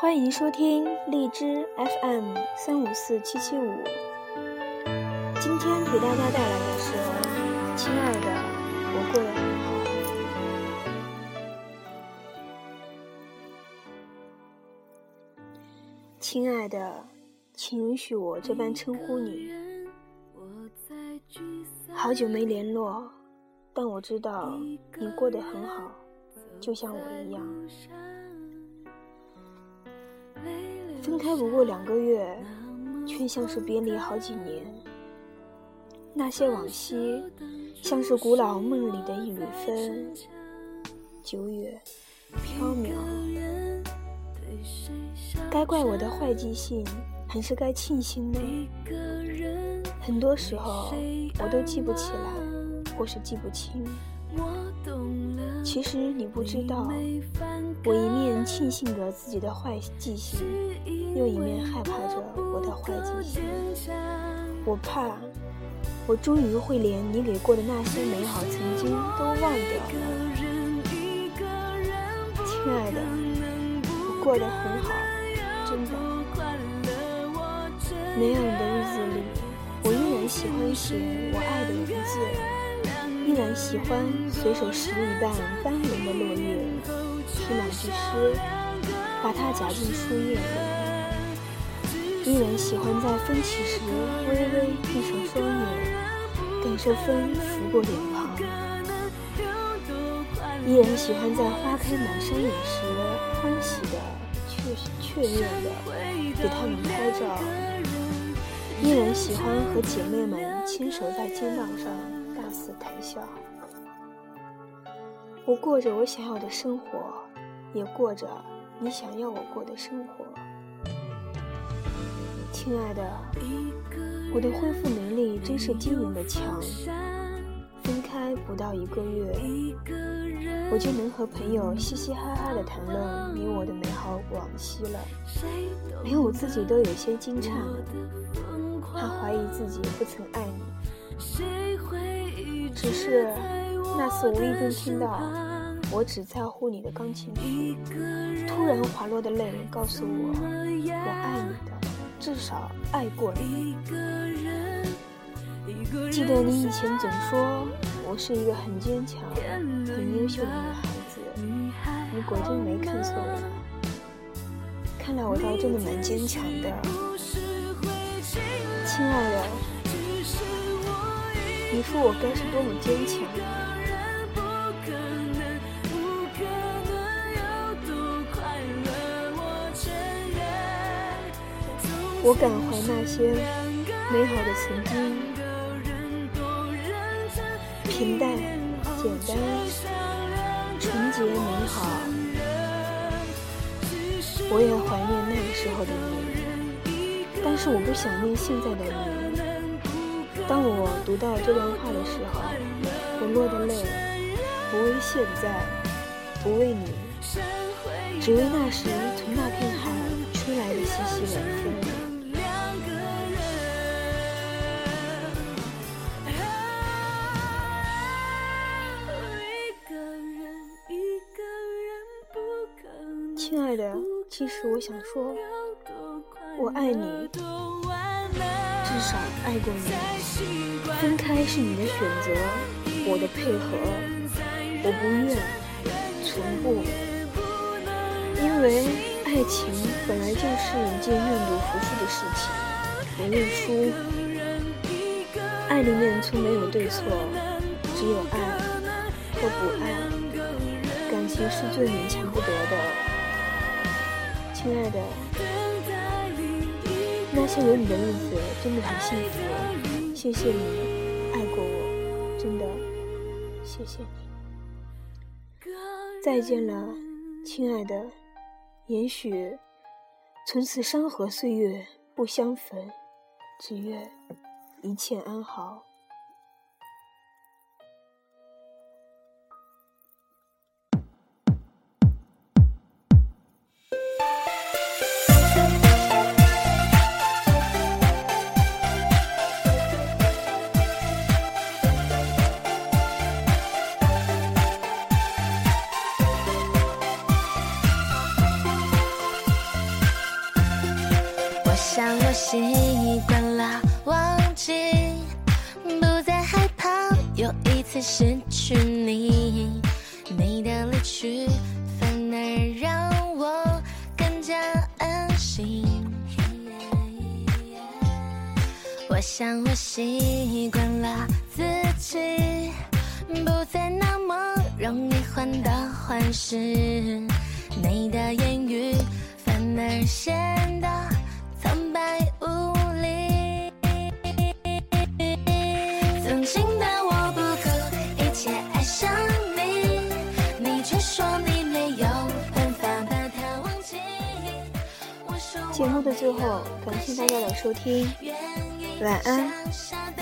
欢迎收听荔枝 FM 三五四七七五。今天给大家带来的是《亲爱的，我过得很好》。亲爱的，请允许我这般称呼你。好久没联络，但我知道你过得很好，就像我一样。分开不过两个月，却像是别离好几年。那些往昔，像是古老梦里的一缕风，久远缥缈。该怪我的坏记性，还是该庆幸呢？很多时候，我都记不起来，或是记不清。其实你不知道，我一面庆幸着自己的坏记性，又一面害怕着我的坏记性。我怕，我终于会连你给过的那些美好曾经都忘掉了。亲爱的，我过得很好，真的。没有你的日子里，我依然喜欢写我爱的文字。依然喜欢随手拾一半斑斓的落叶，提满句诗，把它夹进书页里。依然喜欢在风起时微微闭上双眼，感受风拂过脸庞。依然喜欢在花开满山野时欢喜的、雀雀跃的给他们拍照。依然喜欢和姐妹们牵手在肩膀上。大肆谈笑，我过着我想要的生活，也过着你想要我过的生活。亲爱的，我的恢复能力真是惊人的强。分开不到一个月，我就能和朋友嘻嘻哈哈的谈论你我的美好往昔了，连我自己都有些惊诧，还怀疑自己不曾爱你。只是那次无意中听到“我只在乎你的钢琴曲”，突然滑落的泪告诉我，我爱你的，至少爱过你。记得你以前总说我是一个很坚强、很优秀的女孩子，你果真没看错我。看来我倒真的蛮坚强的，亲爱的。你说我该是多么坚强？我感怀那些美好的曾经，平淡、简单、纯洁、美好。我也怀念那个时候的你，但是我不想念现在的你。当我读到这段话的时候，我落的泪不为现在，不为你，只为那时亲爱的，其实我想说，我爱你。至少爱过你，分开是你的选择，我的配合，我不愿，从不，因为爱情本来就是一件愿赌服输的事情，我认输。爱里面从没有对错，只有爱或不爱，感情是最勉强不得的，亲爱的。那些有你的日子真的很幸福，谢谢你爱过我，真的谢谢你。再见了，亲爱的，也许从此山河岁月不相逢，只愿一切安好。习惯了忘记不再害怕又一次失去你你的离去反而让我更加安心。我想我习惯了自己不再那么容易患得患失你的言语反而显得节目的最后，感谢大家的收听。晚安。